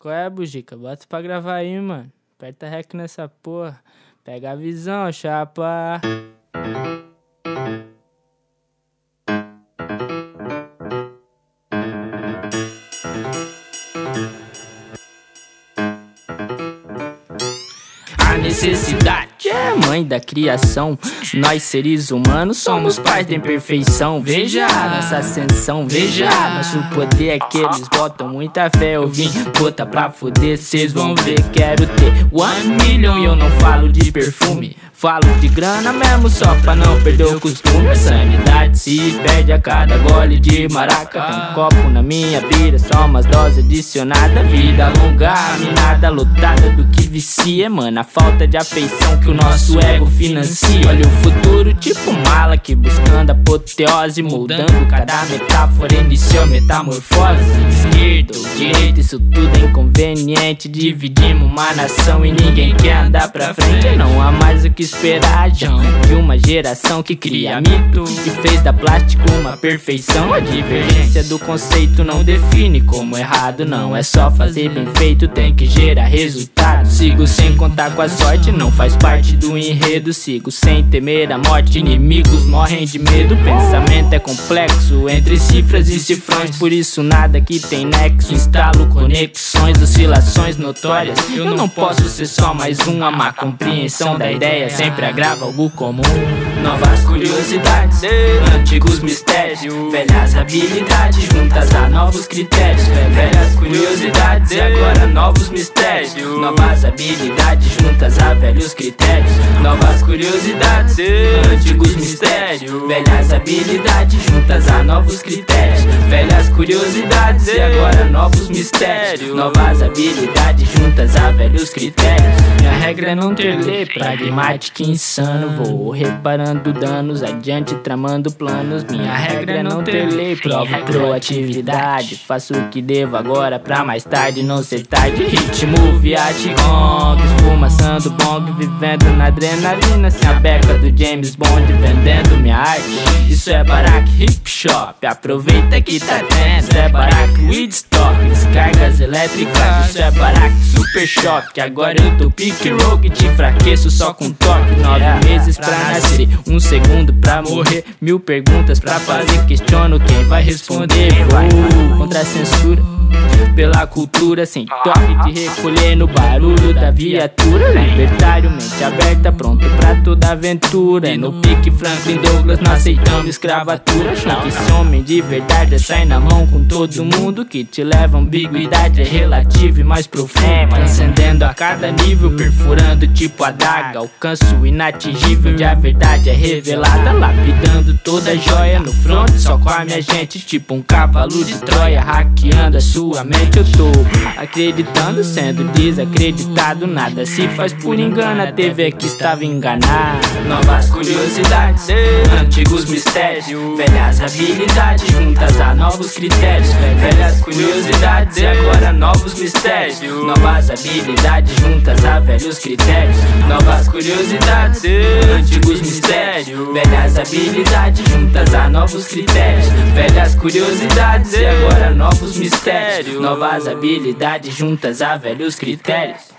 Qual é, Bujica? Bota pra gravar aí, mano. Aperta rec nessa porra. Pega a visão, chapa. A necessidade é mãe da criação. Nós seres humanos somos pais da imperfeição. Veja nossa ascensão, veja nosso poder é que eles botam muita fé. Eu vim botar pra foder, cês vão ver. Quero ter one million e eu não falo de perfume. Falo de grana mesmo só pra não perder o costume. A sanidade se perde a cada gole de maraca. Tem um copo na minha bira, só umas doses adicionadas. Vida longa, minada lotada do que vicia, mano. A falta de afeição que o nosso ego financia. Olha o futuro, tipo mala que buscando apoteose, moldando cada metáfora, iniciou metamorfose. Esquerda ou direita, isso tudo é inconveniente. Dividimos uma nação e ninguém quer andar pra frente. Não há mais o que esperar, já de uma geração que cria mito e fez da plástico uma perfeição. A divergência do conceito não define como errado, não é só fazer bem feito, tem que gerar resultado. Sigo sem contar com a sorte, não faz parte do enredo. Sigo sem temer a morte, inimigos morrem de medo. Pensamento é complexo entre cifras e cifrões, por isso nada que tem nexo. Instalo conexões, oscilações notórias. Eu não posso ser só mais um, a má compreensão da ideia sempre agrava algo comum. Novas curiosidades, antigos mistérios, velhas habilidades juntas a novos critérios. Velhas curiosidades e agora novos mistérios. Novas habilidades juntas a velhos critérios. Novas curiosidades, antigos mistérios, velhas habilidades juntas a novos critérios. Velhas curiosidades e agora novos mistérios. Novas habilidades juntas a velhos critérios. Minha regra é não ter lei, pragmática insano. Vou reparando danos, adiante tramando planos. Minha regra é não ter lei, provo proatividade. Faço o que devo agora pra mais tarde não ser tarde. Ritmo Vietcong, esfumaçando bong, vivendo na adrenalina. Sem a beca do James Bond, vendendo minha arte. Isso é barack hip shop, aproveita que tá tendo. Isso é barack Woodstock, descargas Isso é barack super choque. Agora eu tô pique rogue, te enfraqueço só com toque. Nove meses pra nascer, um segundo pra morrer. Mil perguntas pra fazer, questiono quem vai responder. Vou contra a censura pela cultura sem toque de recolher no barulho da viatura. Libertário mente aberta pronto pra toda aventura. No pique Franklin Douglas não aceitamos escravatura. Esse homem de verdade é sai na mão com todo mundo que te leva ambiguidade. É relativa e mais profunda transcendendo a cada nível perfurando tipo adaga alcanço inatingível onde a verdade é revelada. Lapidando toda joia no front só com a minha gente tipo um cavalo de Troia hackeando a sua mente eu tô acreditando, sendo desacreditado. Nada se faz por engano, a TV que estava enganada. Novas curiosidades, antigos mistérios, velhas habilidades juntas a novos critérios. Velhas curiosidades e agora novos mistérios. Novas habilidades juntas a velhos critérios. Novas curiosidades, antigos mistérios, velhas habilidades juntas a novos critérios. Velhas curiosidades e agora novos mistérios. Novas habilidades juntas a velhos critérios.